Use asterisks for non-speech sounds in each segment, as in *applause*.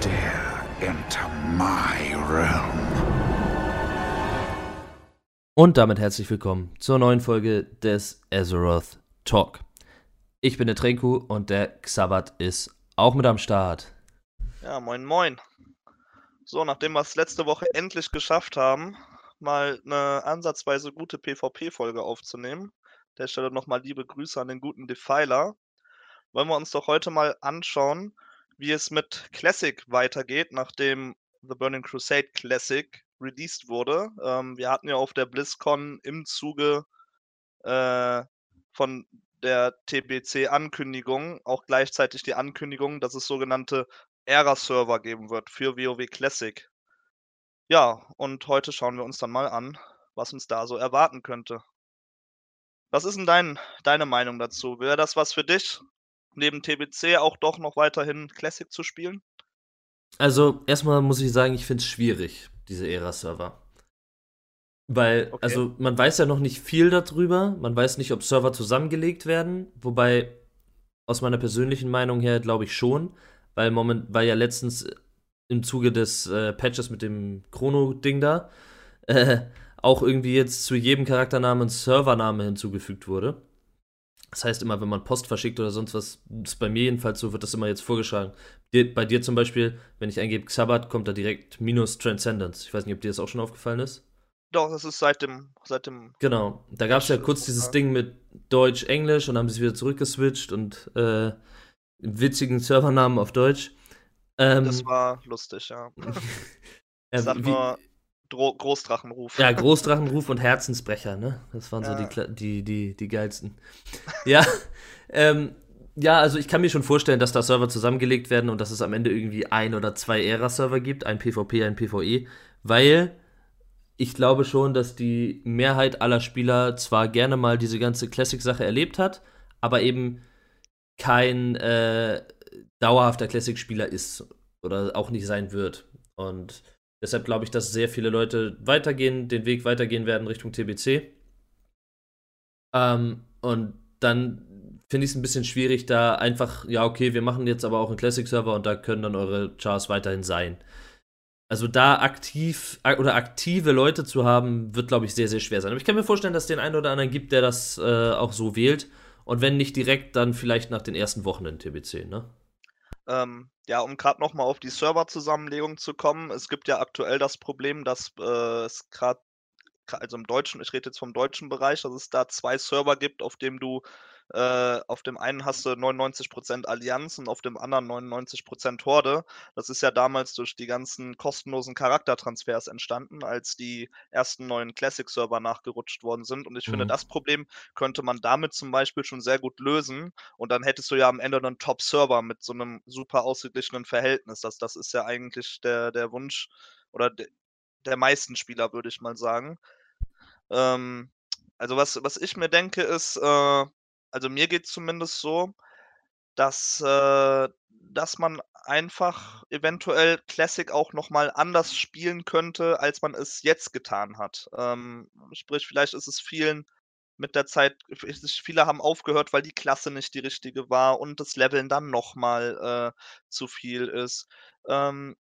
dare enter my realm. Und damit herzlich willkommen zur neuen Folge des Azeroth Talk. Ich bin der Trenku und der Xabat ist auch mit am Start. Ja, moin moin. So, nachdem wir es letzte Woche endlich geschafft haben, mal eine ansatzweise gute PvP-Folge aufzunehmen, der Stelle nochmal liebe Grüße an den guten Defiler, wollen wir uns doch heute mal anschauen, wie es mit Classic weitergeht, nachdem The Burning Crusade Classic released wurde. Ähm, wir hatten ja auf der BlizzCon im Zuge äh, von der TBC-Ankündigung auch gleichzeitig die Ankündigung, dass es sogenannte Era-Server geben wird für WoW Classic. Ja, und heute schauen wir uns dann mal an, was uns da so erwarten könnte. Was ist denn dein, deine Meinung dazu? Wäre das was für dich, neben TBC auch doch noch weiterhin Classic zu spielen? Also, erstmal muss ich sagen, ich finde es schwierig, diese Era-Server. Weil, Okay. also, man weiß ja noch nicht viel darüber. Man weiß nicht, ob Server zusammengelegt werden. Wobei, aus meiner persönlichen Meinung her, glaube ich schon. Weil, moment, weil ja letztens im Zuge des äh, Patches mit dem Chrono-Ding da äh, auch irgendwie jetzt zu jedem Charakternamen ein Servername hinzugefügt wurde. Das heißt immer, wenn man Post verschickt oder sonst was, ist bei mir jedenfalls so, wird das immer jetzt vorgeschlagen. Bei dir zum Beispiel, wenn ich eingebe Xabat, kommt da direkt minus Transcendence. Ich weiß nicht, ob dir das auch schon aufgefallen ist. Doch, das ist seit dem, seit dem Genau. Da gab es ja kurz dieses. Ding mit Deutsch, Englisch und dann haben sie es wieder zurückgeswitcht und äh, witzigen Servernamen auf Deutsch. Ähm, Das war lustig, ja. *laughs* Ich sag wie- nur Dro Großdrachenruf. Ja, *laughs* Großdrachenruf und Herzensbrecher, ne? Das waren so Ja. die, Kla- die, die, die geilsten. *laughs* Ja, ähm, ja, also ich kann mir schon vorstellen, dass da Server zusammengelegt werden und dass es am Ende irgendwie ein oder zwei Era-Server gibt, ein PvP, ein PvE, weil ich glaube schon, dass die Mehrheit aller Spieler zwar gerne mal diese ganze Classic-Sache erlebt hat, aber eben kein äh, dauerhafter Classic-Spieler ist oder auch nicht sein wird. Und deshalb glaube ich, dass sehr viele Leute weitergehen, den Weg weitergehen werden Richtung TBC. Ähm, und dann finde ich es ein bisschen schwierig, da einfach, ja, okay, wir machen jetzt aber auch einen Classic-Server und da können dann eure Chars weiterhin sein. Also da aktiv ak- oder aktive Leute zu haben, wird, glaube ich, sehr, sehr schwer sein. Aber ich kann mir vorstellen, dass es den einen oder anderen gibt, der das äh, auch so wählt. Und wenn nicht direkt, dann vielleicht nach den ersten Wochen in TBC, ne? Ähm, ja, um gerade nochmal auf die Serverzusammenlegung zu kommen, es gibt ja aktuell das Problem, dass äh, es gerade, also im deutschen, ich rede jetzt vom deutschen Bereich, dass es da zwei Server gibt, auf dem du, äh, auf dem einen hast du 99% Allianz und auf dem anderen 99% Horde. Das ist ja damals durch die ganzen kostenlosen Charaktertransfers entstanden, als die ersten neuen Classic-Server nachgerutscht worden sind. Und ich finde, Mhm. das Problem könnte man damit zum Beispiel schon sehr gut lösen. Und dann hättest du ja am Ende einen Top-Server mit so einem super ausgeglichenen Verhältnis. Das, das ist ja eigentlich der, der Wunsch oder de, der meisten Spieler, würde ich mal sagen. Ähm, also was, was ich mir denke, ist, äh, also mir geht es zumindest so, dass, äh, dass man einfach eventuell Classic auch nochmal anders spielen könnte, als man es jetzt getan hat. Ähm, sprich, vielleicht ist es vielen mit der Zeit, viele haben aufgehört, weil die Klasse nicht die richtige war und das Leveln dann nochmal äh, zu viel ist. Ähm,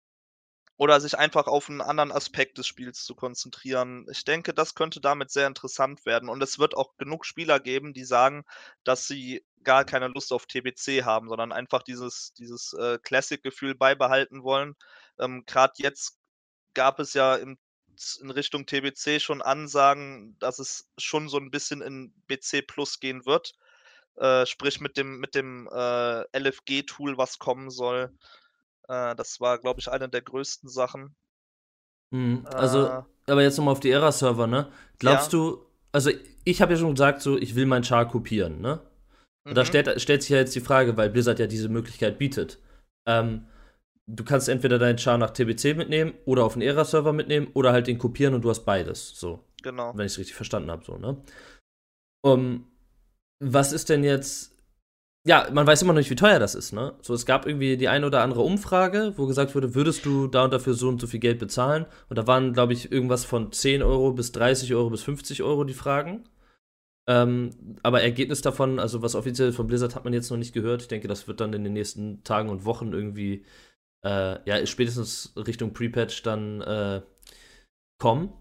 oder sich einfach auf einen anderen Aspekt des Spiels zu konzentrieren. Ich denke, das könnte damit sehr interessant werden. Und es wird auch genug Spieler geben, die sagen, dass sie gar keine Lust auf TBC haben, sondern einfach dieses, dieses äh, Classic-Gefühl beibehalten wollen. Ähm, Gerade jetzt gab es ja im, in Richtung TBC schon Ansagen, dass es schon so ein bisschen in BC Plus gehen wird. Äh, sprich mit dem, mit dem äh, LFG-Tool, was kommen soll. Äh, das war, glaube ich, eine der größten Sachen. Mhm. Also, Äh, aber jetzt nochmal auf die Era-Server, ne? Glaubst Ja. du, also ich habe ja schon gesagt, so, ich will mein Char kopieren, ne? Und da mhm. stellt, stellt sich ja jetzt die Frage, weil Blizzard ja diese Möglichkeit bietet. Ähm, du kannst entweder deinen Char nach TBC mitnehmen oder auf den Era-Server mitnehmen oder halt den kopieren und du hast beides. So, Genau. wenn ich es richtig verstanden habe, so, ne? Um, was ist denn jetzt. Ja, man weiß immer noch nicht, wie teuer das ist, ne? So, es gab irgendwie die eine oder andere Umfrage, wo gesagt wurde, würdest du da und dafür so und so viel Geld bezahlen? Und da waren, glaube ich, irgendwas von 10 Euro bis 30 Euro bis 50 Euro die Fragen. Ähm, aber Ergebnis davon, also was offiziell von Blizzard hat man jetzt noch nicht gehört. Ich denke, das wird dann in den nächsten Tagen und Wochen irgendwie äh, ja, spätestens Richtung Pre-Patch dann äh, kommen.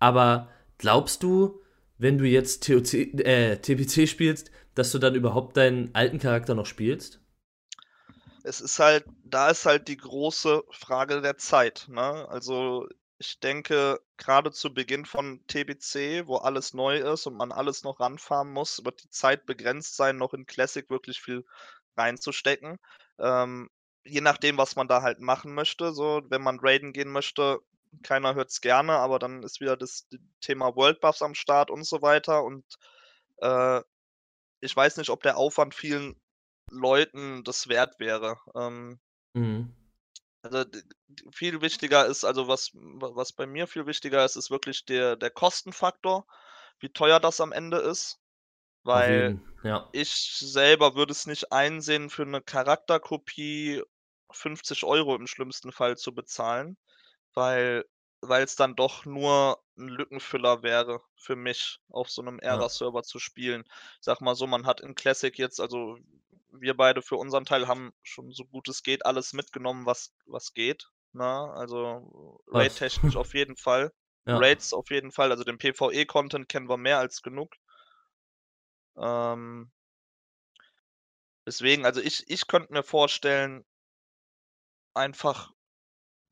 Aber glaubst du, wenn du jetzt TOC, äh, TPC spielst, dass du dann überhaupt deinen alten Charakter noch spielst? Es ist halt, da ist halt die große Frage der Zeit. Ne? Also ich denke, gerade zu Beginn von TBC, wo alles neu ist und man alles noch ranfahren muss, wird die Zeit begrenzt sein, noch in Classic wirklich viel reinzustecken. Ähm, je nachdem, was man da halt machen möchte. So, wenn man raiden gehen möchte, keiner hört es gerne, aber dann ist wieder das Thema World Buffs am Start und so weiter. Und äh, ich weiß nicht, ob der Aufwand vielen Leuten das wert wäre. Ähm, mhm. Also viel wichtiger ist, also was, was bei mir viel wichtiger ist, ist wirklich der, der Kostenfaktor, wie teuer das am Ende ist. Weil ja. ich selber würde es nicht einsehen, für eine Charakterkopie 50 Euro im schlimmsten Fall zu bezahlen, weil es dann doch nur ein Lückenfüller wäre für mich, auf so einem Ja. Era-Server zu spielen. Ich sag mal so, man hat in Classic jetzt also wir beide für unseren Teil haben schon so gut es geht alles mitgenommen, was was geht, ne? Also, raid-technisch auf *laughs* jeden Fall. Ja. Raids auf jeden Fall, also den PvE-Content kennen wir mehr als genug. Ähm deswegen, also ich ich könnte mir vorstellen einfach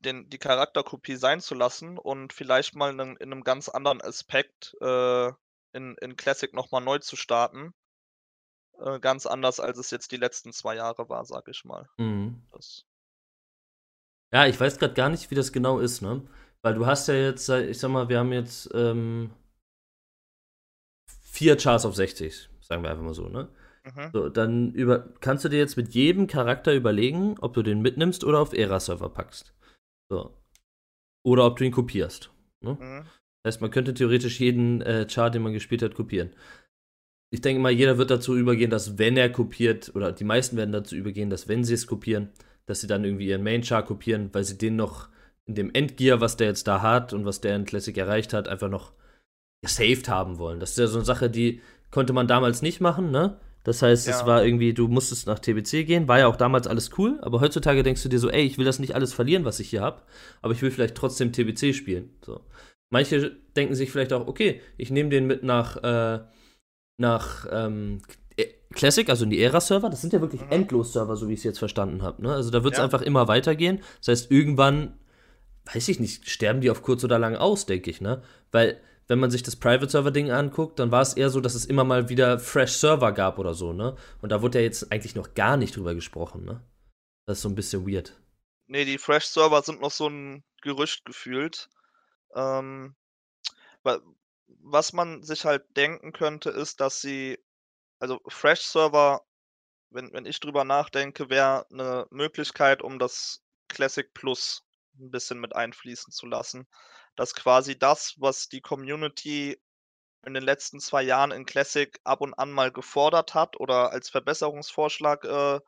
den die Charakterkopie sein zu lassen und vielleicht mal in in 'nem ganz anderen Aspekt, äh, in in Classic noch mal neu zu starten. Äh, ganz anders, als es jetzt die letzten zwei Jahre war, sage ich mal. Mhm. Ja, ich weiß grad gar nicht, wie das genau ist, ne? Weil du hast ja jetzt ich sage mal, wir haben jetzt, ähm 4 Chars auf 60, sagen wir einfach mal so, ne? Mhm. So, dann über kannst du dir jetzt mit jedem Charakter überlegen, ob du den mitnimmst oder auf Era-Server packst. So. Oder ob du ihn kopierst. Ne? Mhm. Das heißt, man könnte theoretisch jeden äh, Chart, den man gespielt hat, kopieren. Ich denke mal, jeder wird dazu übergehen, dass wenn er kopiert, oder die meisten werden dazu übergehen, dass wenn sie es kopieren, dass sie dann irgendwie ihren Main-Char kopieren, weil sie den noch in dem Endgear, was der jetzt da hat und was der in Classic erreicht hat, einfach noch gesaved haben wollen. Das ist ja so eine Sache, die konnte man damals nicht machen, ne? Das heißt, ja. es war irgendwie, du musstest nach TBC gehen, war ja auch damals alles cool, aber heutzutage denkst du dir so, ey, ich will das nicht alles verlieren, was ich hier habe, aber ich will vielleicht trotzdem TBC spielen. So. Manche denken sich vielleicht auch, okay, ich nehme den mit nach, äh, nach ähm, äh, Classic, also in die Era-Server. Das sind ja wirklich mhm. Endlos-Server, so wie ich es jetzt verstanden habe. Ne? Also da wird es ja. einfach immer weitergehen. Das heißt, irgendwann, weiß ich nicht, sterben die auf kurz oder lang aus, denke ich, ne? Weil wenn man sich das Private-Server-Ding anguckt, dann war es eher so, dass es immer mal wieder Fresh-Server gab oder so, ne? Und da wurde ja jetzt eigentlich noch gar nicht drüber gesprochen, ne? Das ist so ein bisschen weird. Nee, die Fresh-Server sind noch so ein Gerücht gefühlt. Ähm, was man sich halt denken könnte, ist, dass sie, also Fresh-Server, wenn, wenn ich drüber nachdenke, wäre eine Möglichkeit, um das Classic Plus ein bisschen mit einfließen zu lassen dass quasi das, was die Community in den letzten zwei Jahren in Classic ab und an mal gefordert hat oder als Verbesserungsvorschlag äh,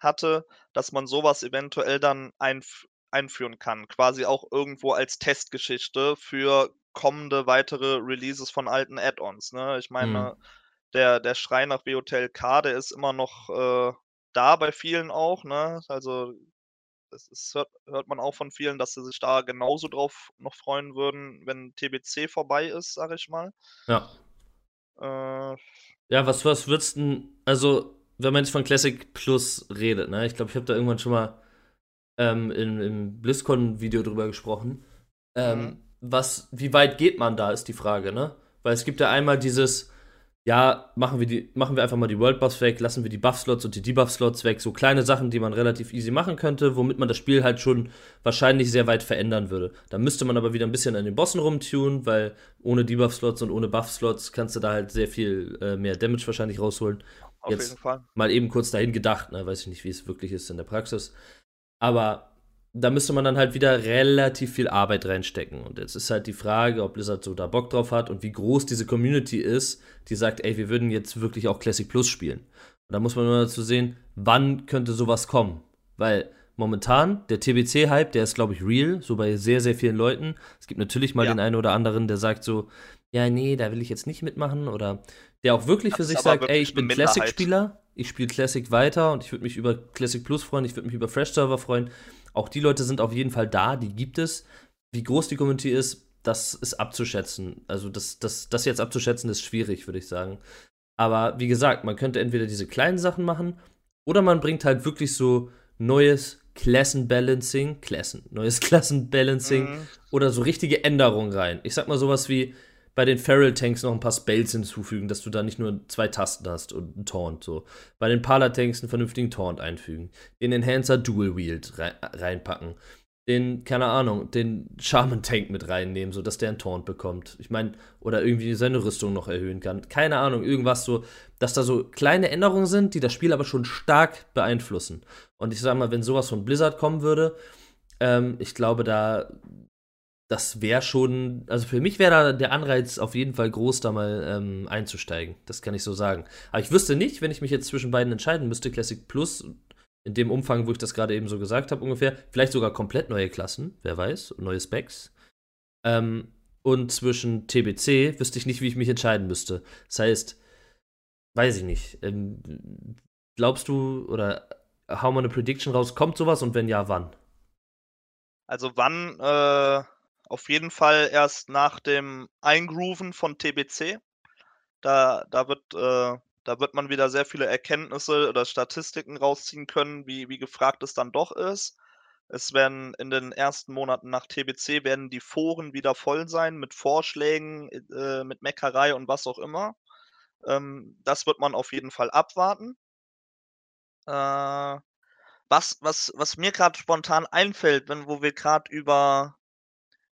hatte, dass man sowas eventuell dann einf einführen kann. Quasi auch irgendwo als Testgeschichte für kommende weitere Releases von alten Add-ons. Ne? Ich meine, mhm. der, der Schrei nach WOTLK, der ist immer noch äh, da bei vielen auch. Ne? Also das ist, hört, hört man auch von vielen, dass sie sich da genauso drauf noch freuen würden, wenn TBC vorbei ist, sag ich mal. Ja. Äh, ja, was, was würdest du also, wenn man jetzt von Classic Plus redet, ne? Ich glaube, ich habe da irgendwann schon mal ähm, in, im BlizzCon-Video drüber gesprochen. Ähm, mhm. Was, wie weit geht man da, ist die Frage, ne? Weil es gibt ja einmal dieses, ja, machen wir, die, machen wir einfach mal die World Buffs weg, lassen wir die Buff-Slots und die Debuff-Slots weg. So kleine Sachen, die man relativ easy machen könnte, womit man das Spiel halt schon wahrscheinlich sehr weit verändern würde. Da müsste man aber wieder ein bisschen an den Bossen rumtunen, weil ohne Debuff-Slots und ohne Buff-Slots kannst du da halt sehr viel äh, mehr Damage wahrscheinlich rausholen. Auf Jetzt jeden Fall. Mal eben kurz dahin gedacht, ne? weiß ich nicht, wie es wirklich ist in der Praxis. Aber da müsste man dann halt wieder relativ viel Arbeit reinstecken. Und jetzt ist halt die Frage, ob Blizzard so da Bock drauf hat und wie groß diese Community ist, die sagt, ey, wir würden jetzt wirklich auch Classic Plus spielen. Und da muss man nur dazu sehen, wann könnte sowas kommen. Weil momentan, der TBC-Hype, der ist, glaube ich, real, so bei sehr, sehr vielen Leuten. Es gibt natürlich mal ja. den einen oder anderen, der sagt so, ja, nee, da will ich jetzt nicht mitmachen. Oder der auch wirklich das für sich sagt, ey, ich bin Classic-Spieler, ich spiele Classic weiter und ich würde mich über Classic Plus freuen, ich würde mich über Fresh Server freuen auch die Leute sind auf jeden Fall da, die gibt es. Wie groß die Community ist, das ist abzuschätzen. Also das, das, das jetzt abzuschätzen ist schwierig, würde ich sagen. Aber wie gesagt, man könnte entweder diese kleinen Sachen machen oder man bringt halt wirklich so neues Klassenbalancing, Klassen, neues *laughs* Klassenbalancing mhm. oder so richtige Änderungen rein. Ich sag mal sowas wie bei den Feral Tanks noch ein paar Spells hinzufügen, dass du da nicht nur zwei Tasten hast und einen Taunt so. Bei den Pala Tanks einen vernünftigen Taunt einfügen. Den Enhancer Dual Wield reinpacken den, keine Ahnung, den Shaman-Tank mit reinnehmen, sodass der einen Taunt bekommt. Ich meine, oder irgendwie seine Rüstung noch erhöhen kann. Keine Ahnung, irgendwas so, dass da so kleine Änderungen sind, die das Spiel aber schon stark beeinflussen. Und ich sag mal, wenn sowas von Blizzard kommen würde, ähm, ich glaube, da, das wäre schon, also für mich wäre da der Anreiz auf jeden Fall groß, da mal ähm, einzusteigen. Das kann ich so sagen. Aber ich wüsste nicht, wenn ich mich jetzt zwischen beiden entscheiden müsste, Classic Plus in dem Umfang, wo ich das gerade eben so gesagt habe, ungefähr. Vielleicht sogar komplett neue Klassen, wer weiß, neue Specs. Ähm, und zwischen TBC wüsste ich nicht, wie ich mich entscheiden müsste. Das heißt, weiß ich nicht. Ähm, glaubst du oder hau mal eine Prediction raus, kommt sowas und wenn ja, wann? Also wann? Äh, auf jeden Fall erst nach dem Eingrooven von TBC. Da, da wird äh, da wird man wieder sehr viele Erkenntnisse oder Statistiken rausziehen können, wie, wie gefragt es dann doch ist. Es werden in den ersten Monaten nach TBC werden die Foren wieder voll sein mit Vorschlägen, äh, mit Meckerei und was auch immer. Ähm, das wird man auf jeden Fall abwarten. Äh, was, was, was mir gerade spontan einfällt, wenn wo wir gerade über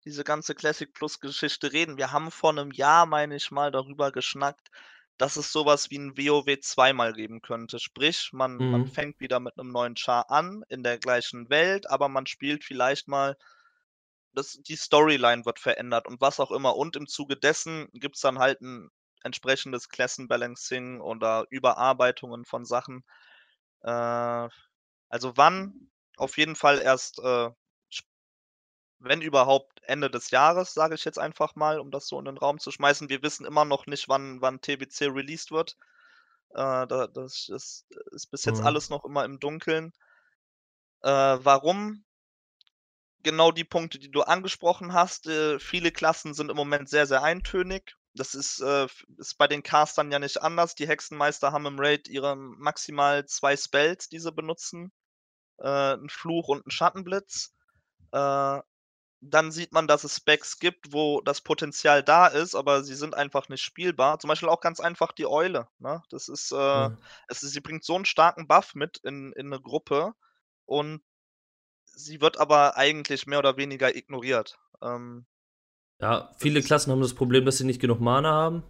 diese ganze Classic Plus Geschichte reden, wir haben vor einem Jahr, meine ich mal, darüber geschnackt, dass es sowas wie ein WoW zweimal geben könnte. Sprich, man man Mhm. fängt wieder mit einem neuen Char an, in der gleichen Welt, aber man spielt vielleicht mal das die Storyline wird verändert und was auch immer. Und im Zuge dessen gibt es dann halt ein entsprechendes Klassenbalancing oder Überarbeitungen von Sachen. Äh, also wann? Auf jeden Fall erst, äh, wenn überhaupt Ende des Jahres, sage ich jetzt einfach mal, um das so in den Raum zu schmeißen. Wir wissen immer noch nicht, wann, wann TBC released wird. Äh, da, das ist, ist bis jetzt Mhm. alles noch immer im Dunkeln. Äh, warum? Genau die Punkte, die du angesprochen hast. Äh, viele Klassen sind im Moment sehr, sehr eintönig. Das ist, äh, ist bei den Castern ja nicht anders. Die Hexenmeister haben im Raid ihre maximal zwei Spells, die sie benutzen. Äh, ein Fluch und ein Schattenblitz. Äh, dann sieht man, dass es Specs gibt, wo das Potenzial da ist, aber sie sind einfach nicht spielbar. Zum Beispiel auch ganz einfach die Eule, ne? Das ist, äh Ja. es ist sie bringt so 'n starken Buff mit in in 'ne Gruppe und sie wird aber eigentlich mehr oder weniger ignoriert. Ähm Ja, das viele Klassen haben das Problem, dass sie nicht genug Mana haben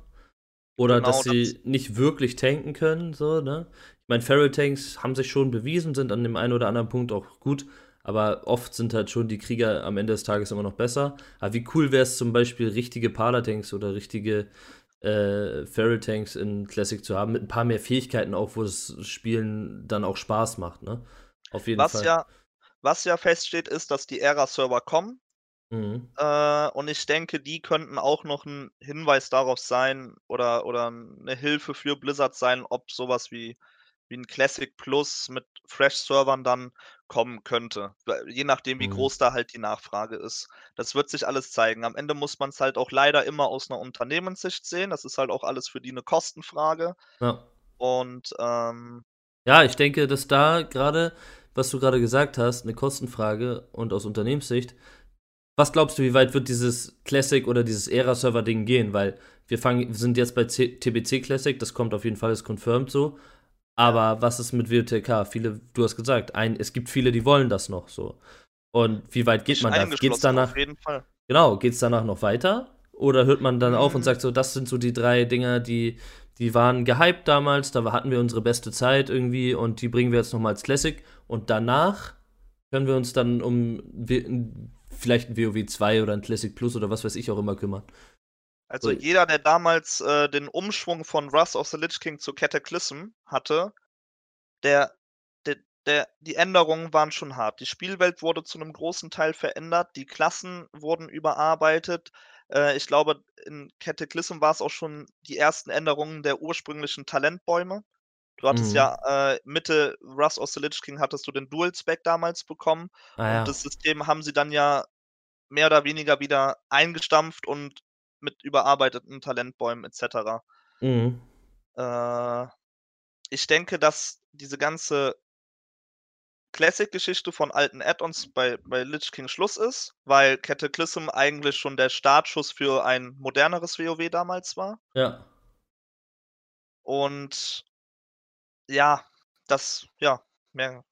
oder Genau, dass das sie nicht wirklich tanken können, so, ne? Ich meine, Feral Tanks haben sich schon bewiesen, sind an dem einen oder anderen Punkt auch gut, aber oft sind halt schon die Krieger am Ende des Tages immer noch besser. Aber wie cool wäre es zum Beispiel, richtige Pala-Tanks oder richtige äh, Feral Tanks in Classic zu haben, mit ein paar mehr Fähigkeiten auch, wo das Spielen dann auch Spaß macht, ne? Auf jeden Was Fall. ja was ja feststeht, ist, dass die Era-Server kommen. Mhm. Äh, und ich denke, die könnten auch noch 'n Hinweis darauf sein oder oder 'ne Hilfe für Blizzard sein, ob sowas wie wie 'n Classic Plus mit Fresh-Servern dann kommen könnte. Je nachdem, wie Mhm. groß da halt die Nachfrage ist. Das wird sich alles zeigen. Am Ende muss man's halt auch leider immer aus 'ner Unternehmenssicht sehen. Das ist halt auch alles für die 'ne Kostenfrage. Ja. Und, ähm Ja, ich denke, dass da gerade, was du gerade gesagt hast, 'ne Kostenfrage und aus Unternehmenssicht was glaubst du, wie weit wird dieses Classic oder dieses Era-Server-Ding gehen? Weil wir fangen wir sind jetzt bei C TBC Classic, das kommt auf jeden Fall, ist confirmed so. Aber was ist mit WTK? Viele du hast gesagt, ein es gibt viele, die wollen das noch so. Und wie weit geht man da? Geht's danach auf jeden Fall. genau, geht's danach noch weiter? Oder hört man dann auf und Hm. sagt so, das sind so die 3 Dinger, die die waren gehypt damals, da hatten wir unsere beste Zeit irgendwie und die bringen wir jetzt noch mal als Classic und danach können wir uns dann um vielleicht 'n WoW 2 oder 'n Classic Plus oder was weiß ich auch immer kümmern. Also, So jeder, der damals, äh, den Umschwung von Wrath of the Lich King zu Cataclysm hatte, der der der die Änderungen waren schon hart. Die Spielwelt wurde zu 'nem großen Teil verändert, die Klassen wurden überarbeitet. Äh, ich glaube, in Cataclysm war's auch schon die ersten Änderungen der ursprünglichen Talentbäume. Du hattest Mhm. ja, äh, Mitte Wrath of the Lich King hattest du den Dual-Spec damals bekommen Ah ja. und das System haben sie dann ja mehr oder weniger wieder eingestampft und mit überarbeiteten Talentbäumen et cetera. Mhm. Äh, ich denke, dass diese ganze Classic-Geschichte von alten Add-ons bei bei Lich King Schluss ist, weil Cataclysm eigentlich schon der Startschuss für ein moderneres WoW damals war. Ja. Und ja, das ja, mehr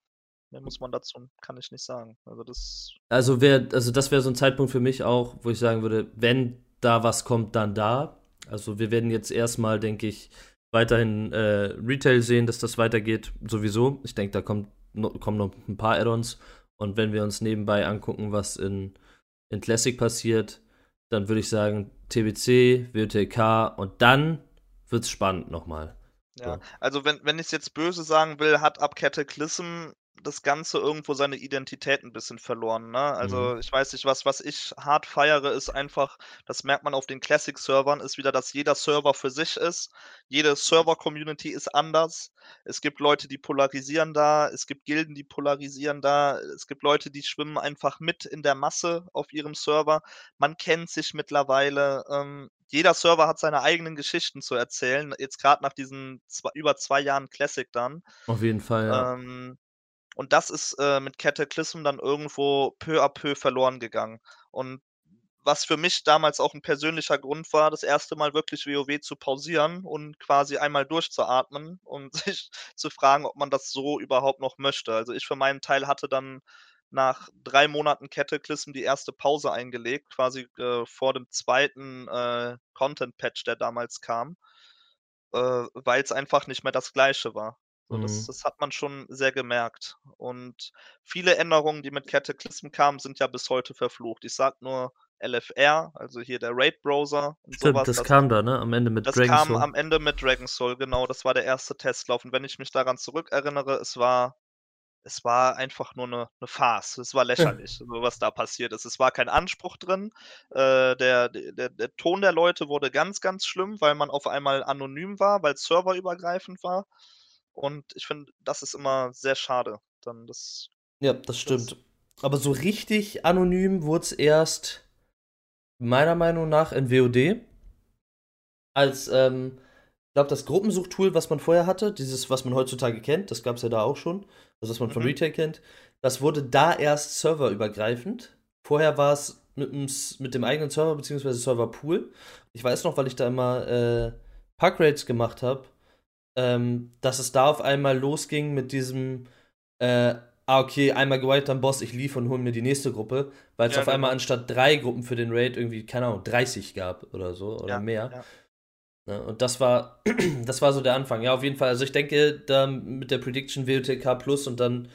mehr muss man dazu kann ich nicht sagen. Also, das Also, wäre also, das wäre so 'n Zeitpunkt für mich auch, wo ich sagen würde, wenn da was kommt, dann da. Also, wir werden jetzt erst mal, denke ich, weiterhin, äh, Retail sehen, dass das weitergeht, sowieso. Ich denke, da kommt no kommen noch 'n paar Add-ons und wenn wir uns nebenbei angucken, was in in Classic passiert, dann würde ich sagen, TBC, WOTK und dann wird's spannend noch mal. Ja, So. also, wenn wenn ich's jetzt böse sagen will, hat ab Cataclysm das Ganze irgendwo seine Identität 'n bisschen verloren, ne? Also, Mhm. ich weiß nicht, was was ich hart feiere, ist einfach das merkt man auf den Classic-Servern, ist wieder, dass jeder Server für sich ist. Jede Server-Community ist anders. Es gibt Leute, die polarisieren da, es gibt Gilden, die polarisieren da, es gibt Leute, die schwimmen einfach mit in der Masse auf ihrem Server. Man kennt sich mittlerweile, ähm, jeder Server hat seine eigenen Geschichten zu erzählen, jetzt grad nach diesen zwei über 2 Jahren Classic dann. Auf jeden Fall, ja. Ähm, und das ist, äh, mit Cataclysm dann irgendwo peu à peu verloren gegangen. Und was für mich damals auch 'n persönlicher Grund war, das erste Mal wirklich WoW zu pausieren und quasi einmal durchzuatmen *laughs* und sich zu fragen, ob man das so überhaupt noch möchte. Also, ich für meinen Teil hatte dann nach 3 Monaten Cataclysm die erste Pause eingelegt, quasi, äh, vor dem 2., äh, Content-Patch, der damals kam, äh, weil's einfach nicht mehr das Gleiche war. So, das Mhm. das hat man schon sehr gemerkt. Und viele Änderungen, die mit Cataclysm kamen, sind ja bis heute verflucht. Ich sage nur LFR, also hier der Raid-Browser und so Stimmt, was. das Das kam da, ne, am Ende mit das Dragon kam Soul. am Ende mit Dragon Soul, genau, das war der erste Testlauf. Und wenn ich mich daran zurückerinnere, es war es war einfach nur 'ne 'ne Farce. Es war *laughs* lächerlich, so was da passiert ist. Es war kein Anspruch drin. Äh, der der der Ton der Leute wurde ganz, ganz schlimm, weil man auf einmal anonym war, weil's serverübergreifend war. Und ich finde, das ist immer sehr schade, dann das Ja, das das stimmt. Aber so richtig anonym wurd's erst meiner Meinung nach in WoD. Als, ähm ich glaube, das Gruppensuchtool, was man vorher hatte, dieses, was man heutzutage kennt, das gab's ja da auch schon, also, was man von Mhm. Retail kennt, das wurde da erst serverübergreifend. Vorher war's mit 'm S mit dem eigenen Server beziehungsweise Serverpool. Ich weiß noch, weil ich da immer, äh, Pack-Raids gemacht habe, ähm, dass es da auf einmal losging mit diesem, äh: „Ah, okay, einmal gewiped am Boss, ich leave und hole mir die nächste Gruppe“, weil's Ja, auf einmal genau. anstatt 3 Gruppen für den Raid irgendwie, keine Ahnung, 30 gab oder so oder Ja, mehr. ja. Ne, und das war *clears throat* das war so der Anfang. Ja, auf jeden Fall. Also, ich denke, da mit der Prediction WOTK Plus und dann,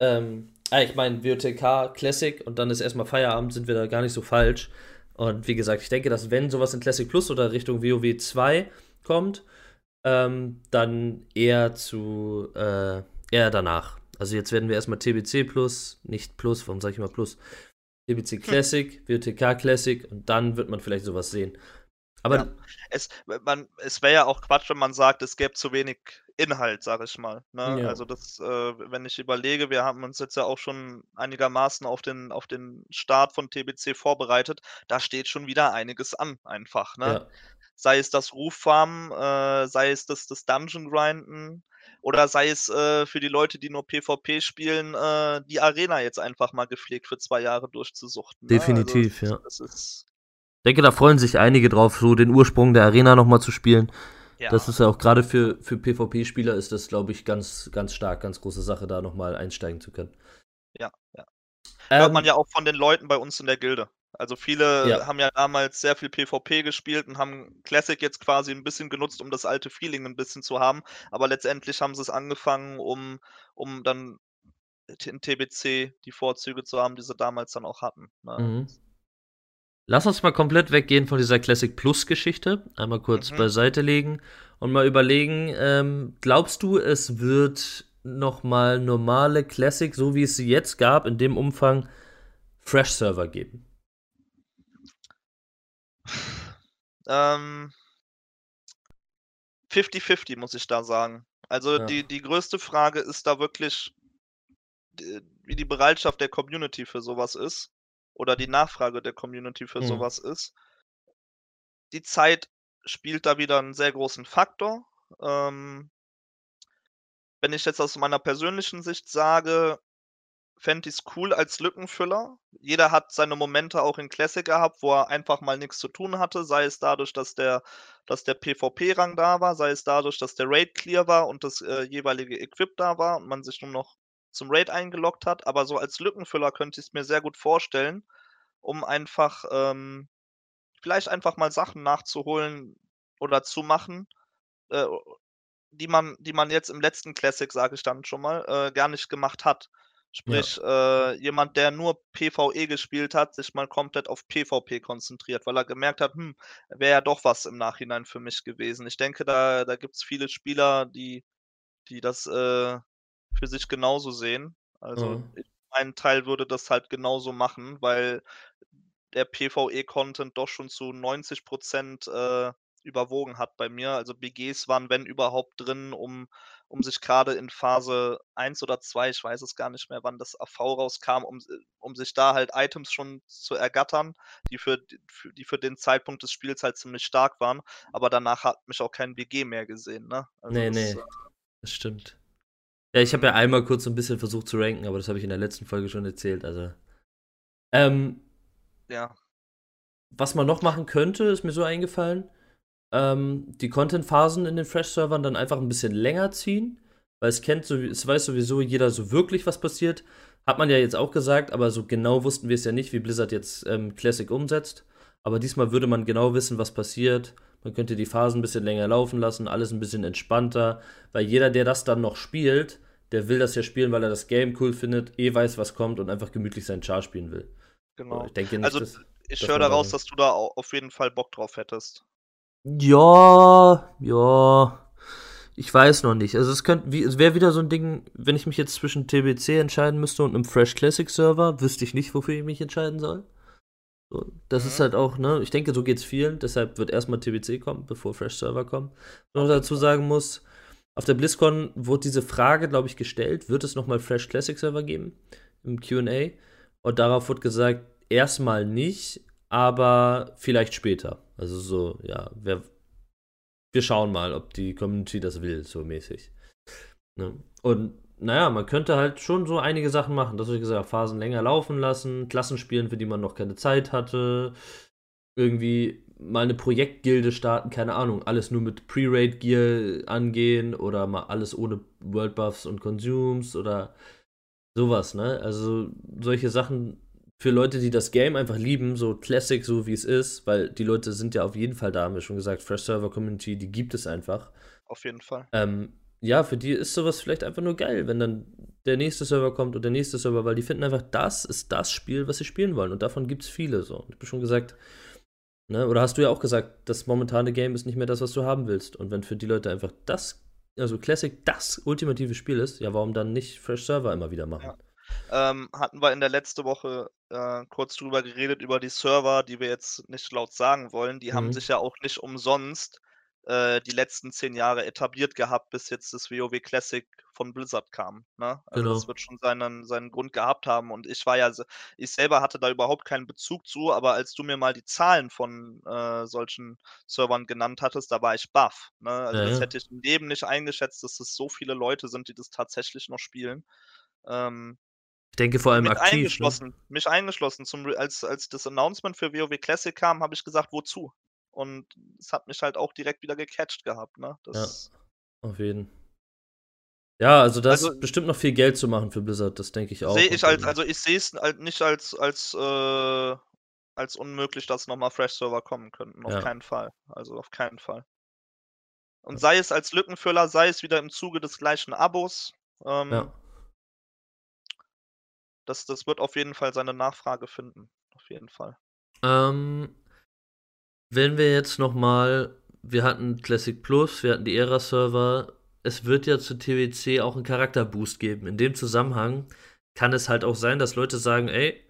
ähm ah, ich meine WOTK Classic und dann ist erst mal Feierabend, sind wir da gar nicht so falsch. Und wie gesagt, ich denke, dass wenn so was in Classic Plus oder Richtung WoW 2 kommt, ähm, dann eher zu äh, eher danach. Also, jetzt werden wir erst mal TBC Plus, nicht Plus, warum sage ich immer Plus? TBC Classic, WOTK Classic und dann wird man vielleicht so was sehen. Aber Ja, es man es wäre ja auch Quatsch, wenn man sagt, es gäbe zu wenig Inhalt, sage ich mal, ne? Ja. Also, das, äh wenn ich überlege, wir haben uns jetzt ja auch schon einigermaßen auf den auf den Start von TBC vorbereitet. Da steht schon wieder einiges an einfach, ne? Ja. Sei es das Ruf-Farmen, äh, sei es das das Dungeon-Grinden oder sei es, äh, für die Leute, die nur PvP spielen, äh, die Arena jetzt einfach mal gepflegt für 2 Jahre durchzusuchten, ne? Definitiv, also, ja. das ist Ich denke, da freuen sich einige drauf, so den Ursprung der Arena noch mal zu spielen. Das Ja. ist ja auch grade für für PvP-Spieler ist das, glaube ich, ganz ganz stark, ganz große Sache, da noch mal einsteigen zu können. Ja, ja. Hört Ähm man ja auch von den Leuten bei uns in der Gilde. Also, viele Ja. haben ja damals sehr viel PvP gespielt und haben Classic jetzt quasi 'n bisschen genutzt, um das alte Feeling 'n bisschen zu haben. Aber letztendlich haben sie's angefangen, um um dann in TBC die Vorzüge zu haben, die sie damals dann auch hatten, ne? Mhm. Lass uns mal komplett weggehen von dieser Classic Plus Geschichte, einmal kurz Mhm. beiseite legen und mal überlegen, ähm, glaubst du, es wird noch mal normale Classic, so wie es sie jetzt gab, in dem Umfang Fresh-Server geben? Ähm 50-50 muss ich da sagen. Also Ja. die, die größte Frage ist da wirklich, wie die Bereitschaft der Community für sowas ist oder die Nachfrage der Community für Mhm. sowas ist. Die Zeit spielt da wieder einen sehr großen Faktor. Ähm, wenn ich jetzt aus meiner persönlichen Sicht sage, fände ich es cool als Lückenfüller. Jeder hat seine Momente auch in Classic gehabt, wo er einfach mal nichts zu tun hatte, sei es dadurch, dass der, dass der PvP-Rang da war, sei es dadurch, dass der Raid clear war und das äh, jeweilige Equip da war und man sich nur noch zum Raid eingeloggt hat. Aber so als Lückenfüller könnte ich es mir sehr gut vorstellen, um einfach ähm, vielleicht einfach mal Sachen nachzuholen oder zu machen, äh, die man, die man jetzt im letzten Classic, sage ich dann schon mal, äh, gar nicht gemacht hat. Sprich, äh, jemand, der nur PvE gespielt hat, sich mal komplett auf PvP konzentriert, weil er gemerkt hat, hm, wäre ja doch was im Nachhinein für mich gewesen. Ich denke, da, da gibt es viele Spieler, die, die das äh, für sich genauso sehen. Also Mhm. ich- ein Teil würde das halt genauso machen, weil der PvE-Content doch schon zu 90 Prozent äh, überwogen hat bei mir. Also BGs waren, wenn überhaupt, drin, um, um sich gerade in Phase 1 oder 2, ich weiß es gar nicht mehr, wann das AV rauskam, um, äh, um sich da halt Items schon zu ergattern, die für, für, die für den Zeitpunkt des Spiels halt ziemlich stark waren. Aber danach hat mich auch kein BG mehr gesehen. Ne? Also Nee, das, nee. äh, Das stimmt. Ja, ich habe ja einmal kurz so ein bisschen versucht zu ranken, aber das habe ich in der letzten Folge schon erzählt. Also. Ähm, ja. was man noch machen könnte, ist mir so eingefallen, ähm, die Content-Phasen in den Fresh-Servern dann einfach ein bisschen länger ziehen, weil es kennt, so, es weiß sowieso jeder so wirklich, was passiert. Hat man ja jetzt auch gesagt, aber so genau wussten wir es ja nicht, wie Blizzard jetzt ähm, Classic umsetzt. Aber diesmal würde man genau wissen, was passiert. Man könnte die Phasen ein bisschen länger laufen lassen, alles ein bisschen entspannter, weil jeder, der das dann noch spielt, der will das ja spielen, weil er das Game cool findet, eh weiß, was kommt und einfach gemütlich seinen Char spielen will. So, Genau. ich denke nicht, Also dass, ich höre daraus, da- dass du da au- auf jeden Fall Bock drauf hättest. Ja, ja. Ich weiß noch nicht. Also es könnte, wie, es wäre wieder so ein Ding, wenn ich mich jetzt zwischen TBC entscheiden müsste und einem Fresh Classic Server, wüsste ich nicht, wofür ich mich entscheiden soll. So, das Mhm. ist halt auch, ne, ich denke, so geht's vielen, deshalb wird erstmal TBC kommen, bevor Fresh Server kommen. Was man noch dazu sagen muss, auf der BlizzCon wurde diese Frage, glaube ich, gestellt, wird es nochmal Fresh Classic Server geben im Q&A? Und darauf wurde gesagt, erstmal nicht, aber vielleicht später. Also so, ja, wer, wir schauen mal, ob die Community das will, so mäßig. Ne? Und naja, man könnte halt schon so einige Sachen machen. Das habe ich gesagt, Phasen länger laufen lassen, Klassen spielen, für die man noch keine Zeit hatte. Irgendwie mal eine Projektgilde starten, keine Ahnung, alles nur mit Pre-Raid-Gear angehen oder mal alles ohne World Buffs und Consumes oder sowas, ne? Also solche Sachen für Leute, die das Game einfach lieben, so Classic, so wie es ist, weil die Leute sind ja auf jeden Fall da, haben wir schon gesagt, Fresh Server Community, die gibt es einfach. Auf jeden Fall. Ähm, ja, für die ist sowas vielleicht einfach nur geil, wenn dann der nächste Server kommt und der nächste Server, weil die finden einfach, das ist das Spiel, was sie spielen wollen. Und davon gibt es viele so. Ich habe schon gesagt, ne, oder hast du ja auch gesagt, das momentane Game ist nicht mehr das, was du haben willst. Und wenn für die Leute einfach das, also Classic, das ultimative Spiel ist, ja, warum dann nicht Fresh Server immer wieder machen? Ja. Ähm, hatten wir in der letzten Woche äh, kurz drüber geredet, über die Server, die wir jetzt nicht laut sagen wollen. Die haben Mhm. sich ja auch nicht umsonst äh, die letzten zehn Jahre etabliert gehabt, bis jetzt das WoW Classic von Blizzard kam. Ne? Also Genau. das wird schon seinen, seinen Grund gehabt haben. Und ich war ja, ich selber hatte da überhaupt keinen Bezug zu, aber als du mir mal die Zahlen von äh, solchen Servern genannt hattest, da war ich baff. Ne? Also Ja, das ja. hätte ich im Leben nicht eingeschätzt, dass es so viele Leute sind, die das tatsächlich noch spielen. Ähm, Ich denke vor allem mit aktiv. Ne? eingeschlossen, mich eingeschlossen. Zum, als, als das Announcement für WoW Classic kam, habe ich gesagt, wozu? Und es hat mich halt auch direkt wieder gecatcht gehabt. Ne? Das, Auf jeden. Ja, also da ist Also- bestimmt noch viel Geld zu machen für Blizzard, das denke ich auch. sehe ich als, also ich sehe es halt nicht als, als, äh, als unmöglich, dass nochmal Fresh-Server kommen könnten. Auf Ja. keinen Fall. Also auf keinen Fall. Und sei es als Lückenfüller, sei es wieder im Zuge des gleichen Abos. Ähm, ja. Das, das wird auf jeden Fall seine Nachfrage finden. Auf jeden Fall. Ähm, wenn wir jetzt noch mal, wir hatten Classic Plus, wir hatten die Era-Server, es wird ja zu TWC auch einen Charakterboost geben. In dem Zusammenhang kann es halt auch sein, dass Leute sagen, ey,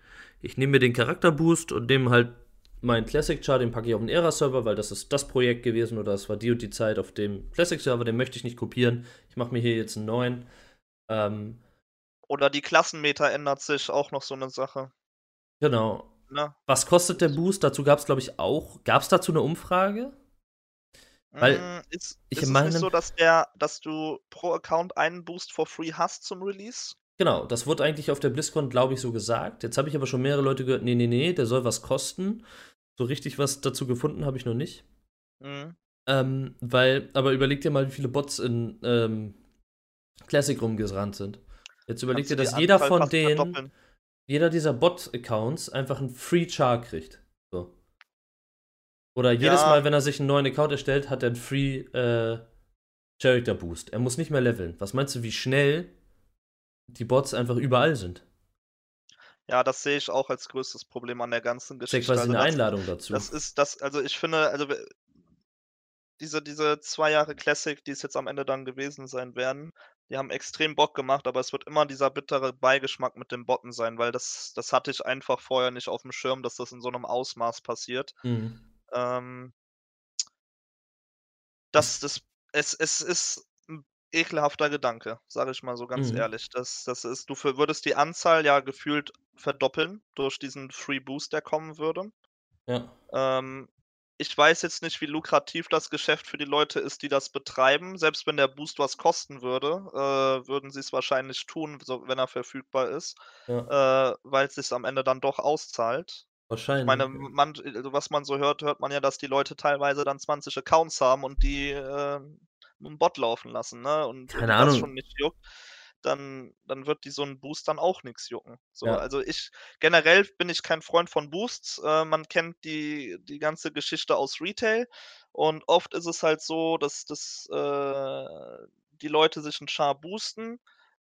ich nehme mir den Charakterboost und nehme halt mein Classic Char, den packe ich auf den Era-Server, weil das ist das Projekt gewesen oder es war die und die Zeit auf dem Classic-Server, den möchte ich nicht kopieren. Ich mache mir hier jetzt einen neuen. Ähm, Oder die Klassenmeter ändert sich, auch noch so eine Sache. genau. Ne? Was kostet der Boost? Dazu gab es, glaube ich, auch. Gab es dazu eine Umfrage? Weil Mm, ist, ich ist in es nicht so, dass der, dass du pro Account einen Boost for free hast zum Release? Genau, das wurde eigentlich auf der BlizzCon, glaube ich, so gesagt. Jetzt habe ich aber schon mehrere Leute gehört, nee, nee, nee, der soll was kosten. So richtig was dazu gefunden habe ich noch nicht. Mhm. Ähm, weil, aber überleg dir mal, wie viele Bots in ähm, Classic rumgerannt sind. Jetzt überleg dir, dass jeder Anzahl von denen, verdoppeln. jeder dieser Bot-Accounts einfach einen Free Char kriegt. So. Oder jedes Ja. Mal, wenn er sich einen neuen Account erstellt, hat er einen Free äh, Character Boost. Er muss nicht mehr leveln. Was meinst du, wie schnell die Bots einfach überall sind? Ja, das sehe ich auch als größtes Problem an der ganzen Geschichte. quasi Also eine das, Einladung dazu. das ist das, also ich finde, also diese, diese zwei Jahre Classic, die es jetzt am Ende dann gewesen sein werden, die haben extrem Bock gemacht, aber es wird immer dieser bittere Beigeschmack mit dem Botten sein, weil das, das hatte ich einfach vorher nicht auf dem Schirm, dass das in so einem Ausmaß passiert. Mhm. Ähm, das, das, es, es ist ein ekelhafter Gedanke, sage ich mal so ganz Mhm. ehrlich. Das, das ist, du für- würdest die Anzahl ja gefühlt verdoppeln durch diesen Free Boost, der kommen würde. Ja. Ähm, ich weiß jetzt nicht, wie lukrativ das Geschäft für die Leute ist, die das betreiben. Selbst wenn der Boost was kosten würde, äh, würden sie es wahrscheinlich tun, so, wenn er verfügbar ist, ja. äh, weil es sich am Ende dann doch auszahlt. Wahrscheinlich. Ich meine, man, also was man so hört, hört man ja, dass die Leute teilweise dann 20 Accounts haben und die äh, einen Bot laufen lassen, ne? Und Keine die das Ahnung. schon nicht juckt, dann, dann wird die so ein Boost dann auch nichts jucken. So, Ja. also ich generell bin ich kein Freund von Boosts. Äh, man kennt die, die ganze Geschichte aus Retail und oft ist es halt so, dass, dass äh, die Leute sich einen Char boosten.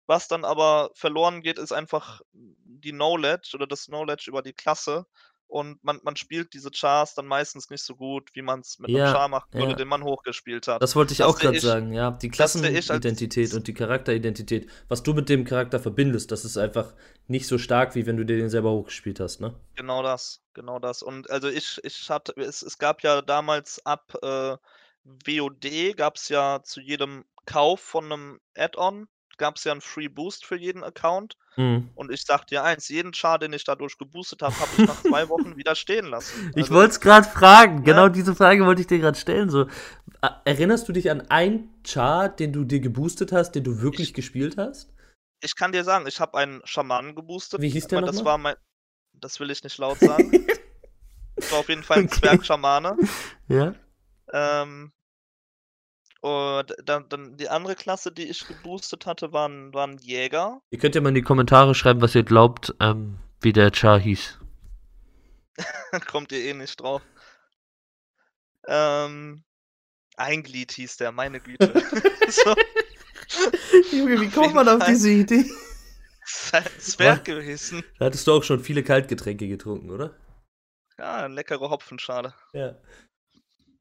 Was dann aber verloren geht, ist einfach die Knowledge oder das Knowledge über die Klasse. Und man, man spielt diese Chars dann meistens nicht so gut, wie man es mit einem Ja, Char machen würde, ja. den man hochgespielt hat. Das wollte ich Das auch gerade sagen, ja. Die Klassenidentität und die Charakteridentität, was du mit dem Charakter verbindest, das ist einfach nicht so stark, wie wenn du dir den selber hochgespielt hast, ne? Genau das, genau das. Und also ich, ich hatte, es, es gab ja damals ab äh, WOD gab es ja zu jedem Kauf von einem Add-on, gab es ja einen Free Boost für jeden Account. Mhm. Und ich sag dir eins, jeden Char, den ich dadurch geboostet habe, habe ich nach zwei *laughs* Wochen wieder stehen lassen. Ich Also, wollte es gerade fragen, genau Ja. diese Frage wollte ich dir gerade stellen. So, erinnerst du dich an einen Char, den du dir geboostet hast, den du wirklich Ich- gespielt hast? ich kann dir sagen, ich habe einen Schamanen geboostet. Wie hieß der aber Das nochmal? war mein. Das will ich nicht laut sagen. *laughs* das war auf jeden Fall ein Okay. Zwergschamane. Ja. Ähm, und dann, dann die andere Klasse, die ich geboostet hatte, waren, waren Jäger. Ihr könnt ja mal in die Kommentare schreiben, was ihr glaubt, ähm, wie der Char hieß. *laughs* Kommt ihr eh nicht drauf. Ähm, Einglied hieß der, meine Güte. *laughs* *laughs* so, Junge, wie Auf jeden Fall. Idee? ist halt ein Zwerg gewesen. Da hattest du auch schon viele Kaltgetränke getrunken, oder? Ja, leckere Hopfenschale. Ja.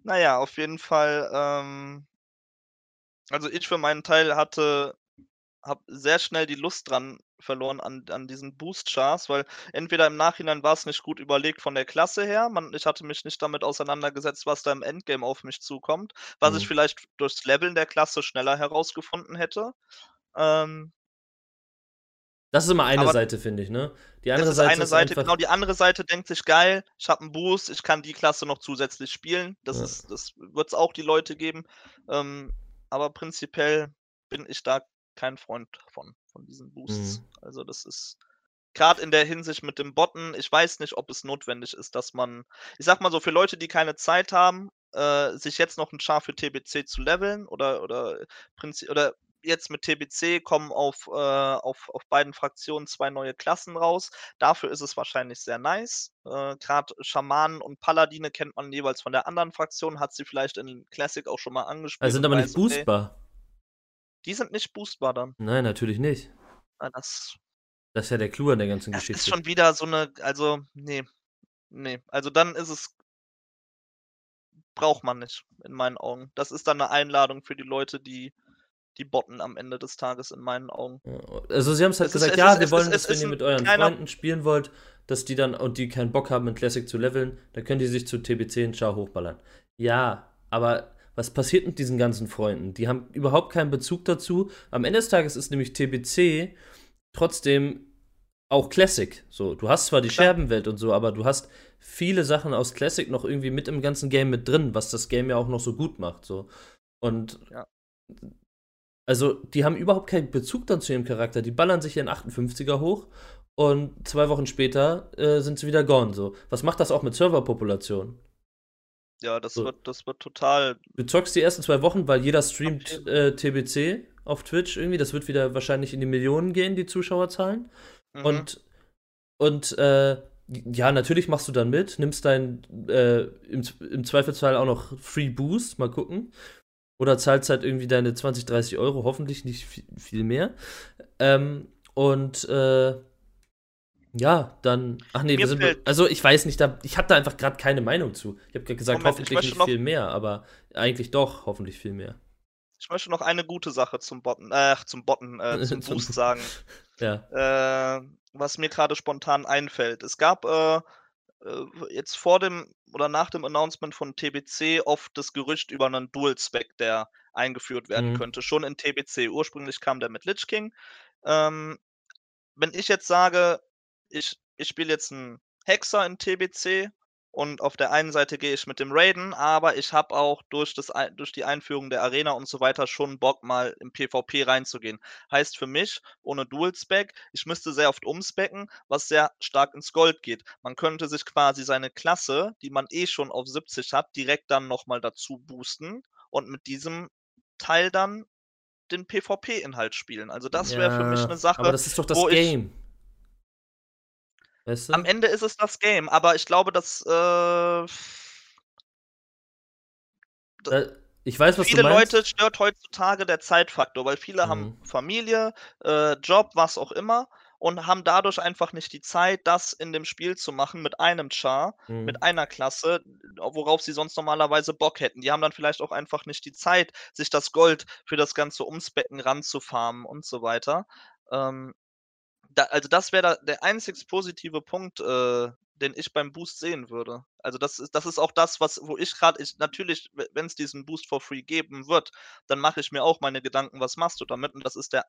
Naja, auf jeden Fall. Ähm, also ich für meinen Teil hatte, habe sehr schnell die Lust dran verloren an, an diesen Boost-Chars, weil entweder im Nachhinein war es nicht gut überlegt von der Klasse her, man, ich hatte mich nicht damit auseinandergesetzt, was da im Endgame auf mich zukommt, was ich Mhm. vielleicht durchs Leveln der Klasse schneller herausgefunden hätte. Ähm, Das ist immer eine Aber Seite, finde ich, ne? Die andere ist Seite eine ist Seite, einfach, genau, die andere Seite denkt sich, geil, ich habe einen Boost, ich kann die Klasse noch zusätzlich spielen. Das Ja. ist, das wird es auch die Leute geben. Ähm, aber prinzipiell bin ich da kein Freund von, von diesen Boosts. Mhm. Also das ist gerade in der Hinsicht mit dem Botten, ich weiß nicht, ob es notwendig ist, dass man, ich sag mal so, für Leute, die keine Zeit haben, äh, sich jetzt noch ein Char für TBC zu leveln oder, oder, Prinzi oder jetzt mit TBC kommen auf, äh, auf, auf beiden Fraktionen zwei neue Klassen raus. Dafür ist es wahrscheinlich sehr nice. Äh, Gerade Schamanen und Paladine kennt man jeweils von der anderen Fraktion, hat sie vielleicht in Classic auch schon mal angespielt. also sind und aber nicht weiß, okay, boostbar. Die sind nicht boostbar dann. Nein, natürlich nicht. Ah, Das, Das ist ja der Clou an der ganzen das ist Geschichte. schon wieder so eine, also, nee. Nee, also dann ist es. Braucht man nicht, in meinen Augen. Das ist dann eine Einladung für die Leute, die, die botten am Ende des Tages, in meinen Augen. Also sie haben es halt Es ist- gesagt, es ja, ist- wir wollen, ist- dass wenn ist ihr mit euren Freunden spielen wollt, dass die dann und die keinen Bock haben, in Classic zu leveln, dann können die sich zu TBC in Char hochballern. Ja, aber was passiert mit diesen ganzen Freunden? Die haben überhaupt keinen Bezug dazu. Am Ende des Tages ist nämlich TBC trotzdem auch Classic. So, du hast zwar die Klar. Scherbenwelt und so, aber du hast viele Sachen aus Classic noch irgendwie mit im ganzen Game mit drin, was das Game ja auch noch so gut macht. So. Und Ja. Also, die haben überhaupt keinen Bezug dann zu ihrem Charakter. Die ballern sich ihren 58er hoch und zwei Wochen später äh, sind sie wieder gone. So. Was macht das auch mit Serverpopulation? Ja, das So. wird, das wird total. Du zockst die ersten zwei Wochen, weil jeder streamt äh, TBC auf Twitch irgendwie. Das wird wieder wahrscheinlich in die Millionen gehen, die Zuschauerzahlen. Mhm. Und, und äh, ja, natürlich machst du dann mit, nimmst dein äh, im, im Zweifelsfall auch noch Free Boost, mal gucken. Oder zahlst halt irgendwie deine 20, 30 Euro, hoffentlich nicht viel, mehr. Ähm, und äh, ja, dann. Ach nee, wir sind. Also ich weiß nicht, da, ich habe da einfach gerade keine Meinung zu. Ich habe gerade gesagt, Moment, ich hoffentlich nicht viel mehr, aber eigentlich doch, hoffentlich viel mehr. ich möchte noch eine gute Sache zum Botten, äh, zum Botten, äh, *laughs* zum Boost sagen. Ja. äh, was mir gerade spontan einfällt. Es gab äh, jetzt vor dem oder nach dem Announcement von TBC oft das Gerücht über einen Dual-Spec, der eingeführt werden Mhm. könnte. Schon in TBC. Ursprünglich kam der mit Lich King. Ähm, wenn ich jetzt sage, ich, ich spiele jetzt einen Hexer in TBC und auf der einen Seite gehe ich mit dem Raiden, aber ich habe auch durch, das, durch die Einführung der Arena und so weiter schon Bock, mal im PvP reinzugehen. Heißt für mich, ohne Dual-Spec, ich müsste sehr oft umspecken, was sehr stark ins Gold geht. Man könnte sich quasi seine Klasse, die man eh schon auf 70 hat, direkt dann nochmal dazu boosten und mit diesem Teil dann den PvP-Inhalt spielen. Also das wäre für mich Ja, eine Sache. Aber das ist doch das wo ich- Game. Weißt du? Am Ende ist es das Game, aber ich glaube, dass äh, ich weiß, was viele du meinst. Leute stört heutzutage der Zeitfaktor, weil viele haben Mhm. Familie, äh, Job, was auch immer und haben dadurch einfach nicht die Zeit, das in dem Spiel zu machen mit einem Char, Mhm. mit einer Klasse, worauf sie sonst normalerweise Bock hätten. Die haben dann vielleicht auch einfach nicht die Zeit, sich das Gold für das ganze Umspecken ranzufarmen und so weiter. Ähm, da, also das wäre da der einzig positive Punkt, äh, den ich beim Boost sehen würde. Also das ist, das ist auch das, was, wo ich gerade, ich, natürlich, wenn es diesen Boost for free geben wird, dann mache ich mir auch meine Gedanken, was machst du damit? Und das ist der,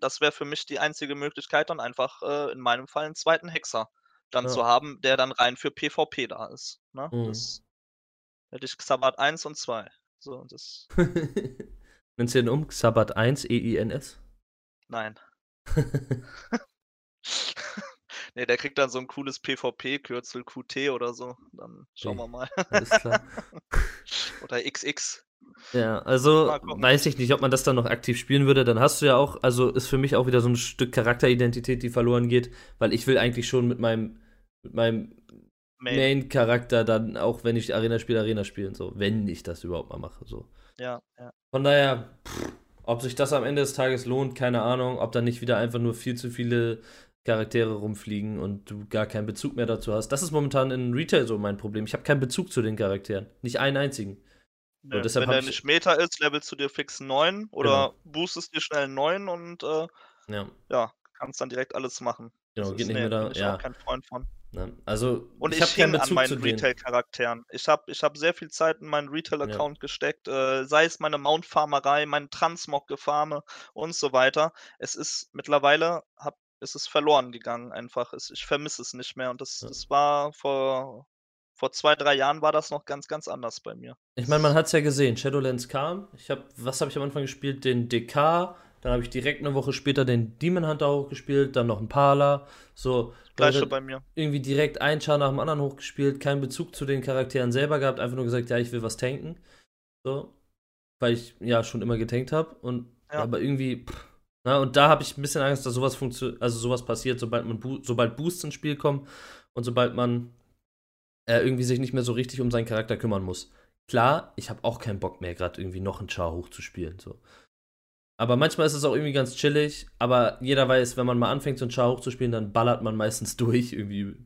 das wäre für mich die einzige Möglichkeit, dann einfach äh, in meinem Fall einen zweiten Hexer dann Ja. zu haben, der dann rein für PvP da ist. Ne? Mhm. Das hätte ich Xabat 1 und 2. So, und das. *laughs* Nennst du den um? Sabbat 1, E-I-N-S? Nein. *laughs* nee, der kriegt dann so ein cooles PvP-Kürzel QT oder so. Dann schauen wir mal. Alles klar. *laughs* oder XX. Ja, also weiß ich nicht, ob man das dann noch aktiv spielen würde. Dann hast du ja auch, also ist für mich auch wieder so ein Stück Charakteridentität, die verloren geht, weil ich will eigentlich schon mit meinem, mit meinem Main. Main-Charakter dann, auch wenn ich Arena spiele, Arena spielen, so, wenn ich das überhaupt mal mache. So. Ja, ja. Von daher, pff, ob sich das am Ende des Tages lohnt, keine Ahnung. Ob dann nicht wieder einfach nur viel zu viele Charaktere rumfliegen und du gar keinen Bezug mehr dazu hast. Das ist momentan in Retail so mein Problem. Ich habe keinen Bezug zu den Charakteren. Nicht einen einzigen. Nö, deshalb Wenn der nicht Meta ist, levelst du dir fix 9 oder boostest dir schnell 9 und äh, Ja, ja, kannst dann direkt alles machen. genau, Das geht ist- nicht nee, mehr da. bin ich Ja, auch kein Freund von. ne. also Und ich, ich habe keinen hing an Bezug meinen. Retail-Charakteren. Ich habe ich hab sehr viel Zeit in meinen Retail-Account gesteckt, äh, sei es meine Mount-Farmerei, mein Transmog-Gefarme und so weiter. Es ist mittlerweile, hab, es ist verloren gegangen einfach. Ich vermisse es nicht mehr und das, Ja. das war vor, vor zwei, drei Jahren war das noch ganz, ganz anders bei mir. Ich meine, man hat es ja gesehen. Shadowlands kam. Ich habe, was habe ich am Anfang gespielt? Den DK. Dann habe ich direkt eine Woche später den Demon Hunter hochgespielt. Dann noch ein Parler. So. Gleiche Leute, bei mir. irgendwie direkt ein Char nach dem anderen hochgespielt, keinen Bezug zu den Charakteren selber gehabt, einfach nur gesagt, ja, ich will was tanken. So. Weil ich ja schon immer getankt habe. Und Ja. aber irgendwie. Pff, na, und da habe ich ein bisschen Angst, dass sowas funktioniert, also sowas passiert, sobald man Bo sobald Boosts ins Spiel kommen und sobald man äh, irgendwie sich nicht mehr so richtig um seinen Charakter kümmern muss. Klar, ich habe auch keinen Bock mehr, gerade irgendwie noch einen Char hochzuspielen. So. Aber manchmal ist es auch irgendwie ganz chillig, aber jeder weiß, wenn man mal anfängt, so einen Char hochzuspielen, dann ballert man meistens *laughs* durch, irgendwie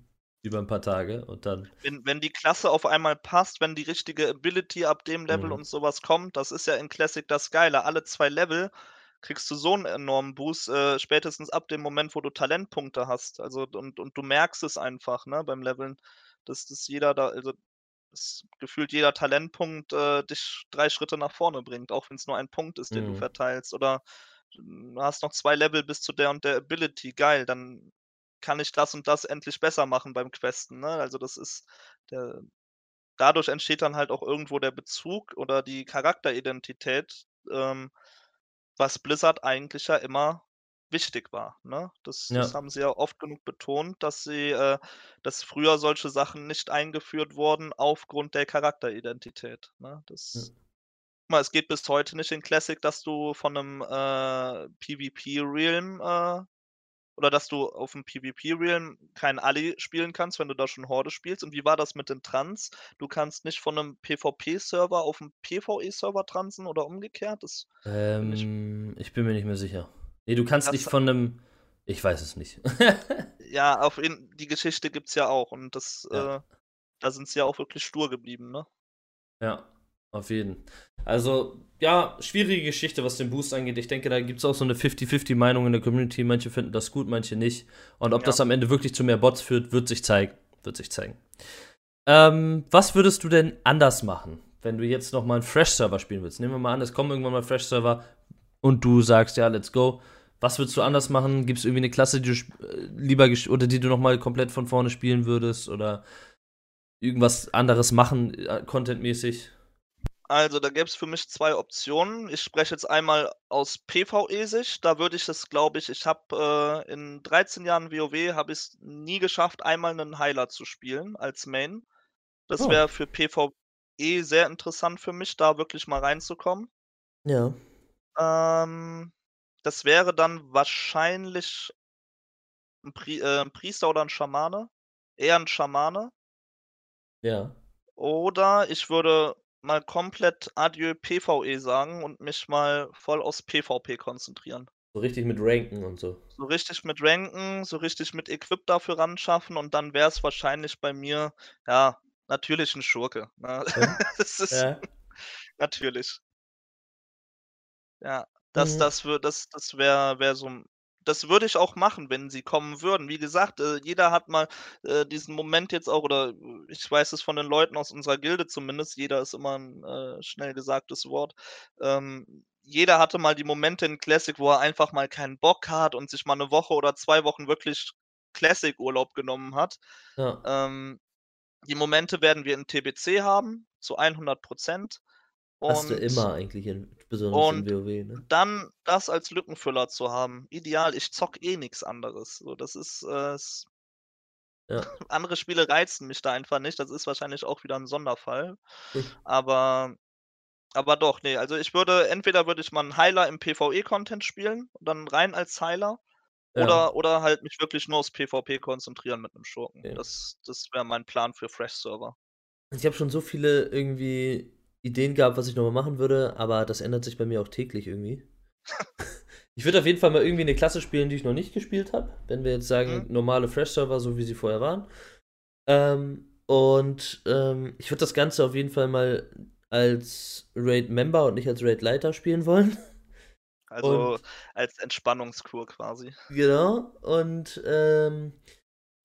über ein paar Tage und dann. Wenn, wenn die Klasse auf einmal passt, wenn die richtige Ability ab dem Level Mhm. und sowas kommt, das ist ja in Classic das Geile. Alle zwei Level kriegst du so einen enormen Boost, äh, spätestens ab dem Moment, wo du Talentpunkte hast. Also und und du merkst es einfach, ne, beim Leveln, dass dass jeder da also, gefühlt jeder Talentpunkt, äh, dich 3 Schritte nach vorne bringt, auch wenn's nur ein Punkt ist, den du Mhm. verteilst. Oder du hast noch 2 Level bis zu der und der Ability, geil, dann kann ich das und das endlich besser machen beim Questen, ne? Also, das ist der dadurch entsteht dann halt auch irgendwo der Bezug oder die Charakteridentität, ähm, was Blizzard eigentlich ja immer wichtig war, ne? Das das Ja. haben sie ja oft genug betont, dass sie äh, dass früher solche Sachen nicht eingeführt wurden aufgrund der Charakteridentität, ne? Das Ja. mal, es geht bis heute nicht in Classic, dass du von 'nem, äh, PvP-Realm, äh oder dass du auf'm PvP-Realm kein Ali spielen kannst, wenn du da schon Horde spielst. Und wie war das mit den Trans? Du kannst nicht von 'nem PvP-Server auf 'n PvE-Server transen oder umgekehrt? Das bin ich Ähm, ich bin mir nicht mehr sicher. Ne, du kannst nicht von 'nem ich weiß es nicht. *laughs* Ja, auf jeden die Geschichte gibt's ja auch und das Ja. äh, da sind sie ja auch wirklich stur geblieben, ne? Ja, auf jeden. Also, ja, schwierige Geschichte, was den Boost angeht. Ich denke, da gibt's auch so 'ne 50-50 Meinung in der Community. Manche finden das gut, manche nicht. Und ob Ja. das am Ende wirklich zu mehr Bots führt, wird sich zeigen. Wird sich zeigen. Ähm, was würdest du denn anders machen, wenn du jetzt noch mal 'n Fresh-Server spielen willst? Nehmen wir mal an, es kommen irgendwann mal Fresh-Server und du sagst: „Ja, let's go.“ Was würdest du anders machen? Gibt's irgendwie 'ne Klasse, die du äh, lieber oder die du noch mal komplett von vorne spielen würdest oder irgendwas anderes machen, äh, contentmäßig? Also, da gäb's für mich 2 Optionen. Ich spreche jetzt einmal aus PvE-Sicht. Da würde ich es, glaube ich ich habe, äh, in 13 Jahren WoW habe ich's nie geschafft, einmal 'nen Heiler zu spielen als Main. Das Oh. wäre für PvE sehr interessant für mich, da wirklich mal reinzukommen. Ja. Ähm, das wäre dann wahrscheinlich 'n Pri äh, 'n Priester oder 'n Schamane. Eher 'n Schamane. Ja. Oder ich würde mal komplett adieu PvE sagen und mich mal voll aufs PvP konzentrieren. So richtig mit Ranken und so. So richtig mit Ranken, so richtig mit Equip dafür ranschaffen und dann wär's wahrscheinlich bei mir, ja, natürlich 'n Schurke, ne? Ja. *laughs* Das ist Ja. natürlich. Ja, das Mhm. das das das wäre wäre so das würde ich auch machen, wenn sie kommen würden. Wie gesagt, äh, jeder hat mal, äh, diesen Moment jetzt auch oder ich weiß es von den Leuten aus unserer Gilde zumindest, jeder ist immer 'n, äh, schnell gesagtes Wort. Ähm, jeder hatte mal die Momente in Classic, wo er einfach mal keinen Bock hat und sich mal 'ne Woche oder 2 Wochen wirklich Classic-Urlaub genommen hat. Ja. Ähm, die Momente werden wir in TBC haben, zu 100 % Hast du und immer eigentlich in besonders in und WoW, ne? dann das als Lückenfüller zu haben, ideal. Ich zocke eh nix anderes. So, das ist, äh, Ja. *laughs* andere Spiele reizen mich da einfach nicht. Das ist wahrscheinlich auch wieder 'n Sonderfall. *laughs* Aber aber doch, ne, also ich würde entweder würde ich mal 'n Heiler im PvE-Content spielen, dann rein als Heiler Ja. oder oder halt mich wirklich nur aufs PvP konzentrieren mit 'nem Schurken. Okay. Das das wäre mein Plan für Fresh-Server. Ich habe schon so viele irgendwie Ideen gehabt, was ich noch mal machen würde, aber das ändert sich bei mir auch täglich irgendwie. *laughs* Ich würde auf jeden Fall mal irgendwie 'ne Klasse spielen, die ich noch nicht gespielt habe, wenn wir jetzt sagen, Mhm. normale Fresh-Server, so wie sie vorher waren. Ähm, und, ähm, ich würde das Ganze auf jeden Fall mal als Raid-Member und nicht als Raid-Leiter spielen wollen. Also, Und als Entspannungskur quasi. Genau, und, ähm,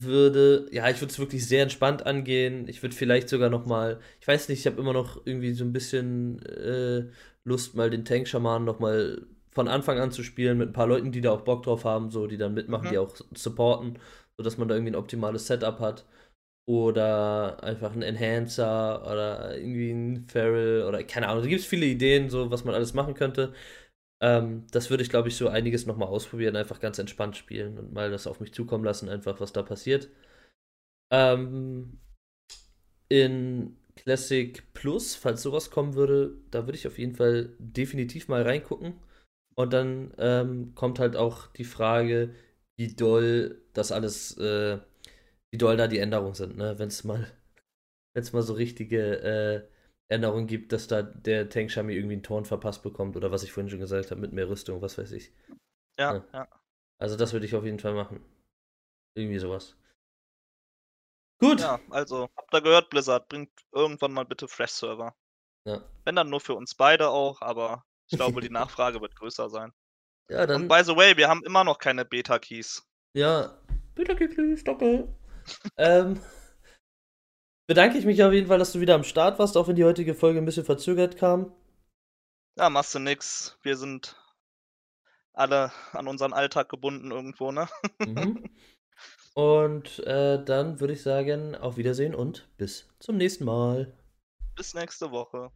würde ja, ich würde es wirklich sehr entspannt angehen. Ich würde vielleicht sogar noch mal ich weiß nicht, ich habe immer noch irgendwie so 'n bisschen, äh, Lust, mal den Tank-Schamanen noch mal von Anfang an zu spielen mit 'n paar Leuten, die da auch Bock drauf haben, so, die dann mitmachen, die Mhm. auch supporten, sodass man da irgendwie 'n optimales Setup hat. Oder einfach 'n Enhancer oder irgendwie 'n Feral oder keine Ahnung. Da gibt's viele Ideen, so was man alles machen könnte. Ähm, das würde ich, glaube ich, so einiges noch mal ausprobieren, einfach ganz entspannt spielen und mal das auf mich zukommen lassen, einfach was da passiert. Ähm, in Classic Plus, falls so was kommen würde, da würde ich auf jeden Fall definitiv mal reingucken. Und dann, ähm, kommt halt auch die Frage, wie doll das alles, äh wie doll da die Änderungen sind, ne? Wenn's mal *laughs* wenn's mal so richtige, äh, Änderungen gibt, dass da der Tank-Shami irgendwie 'n Turn verpasst bekommt oder was ich vorhin schon gesagt habe, mit mehr Rüstung, was weiß ich. Ja, Ja. ja. Also, das würde ich auf jeden Fall machen. Irgendwie so was. Gut. Ja, also, habt ihr gehört, Blizzard, bringt irgendwann mal bitte Fresh-Server. Ja. Wenn dann nur für uns beide auch, aber ich glaube, die Nachfrage wird größer sein. *laughs* Ja, dann. Und by the way, wir haben immer noch keine Beta-Keys. Ja. Please, danke. *laughs* ähm, bedanke ich mich auf jeden Fall, dass du wieder am Start warst, auch wenn die heutige Folge ein bisschen verzögert kam. Ja, machst du nix. Wir sind alle an unseren Alltag gebunden irgendwo, ne? Mhm. *laughs* Und äh, dann würde ich sagen, auf Wiedersehen und bis zum nächsten Mal. Bis nächste Woche.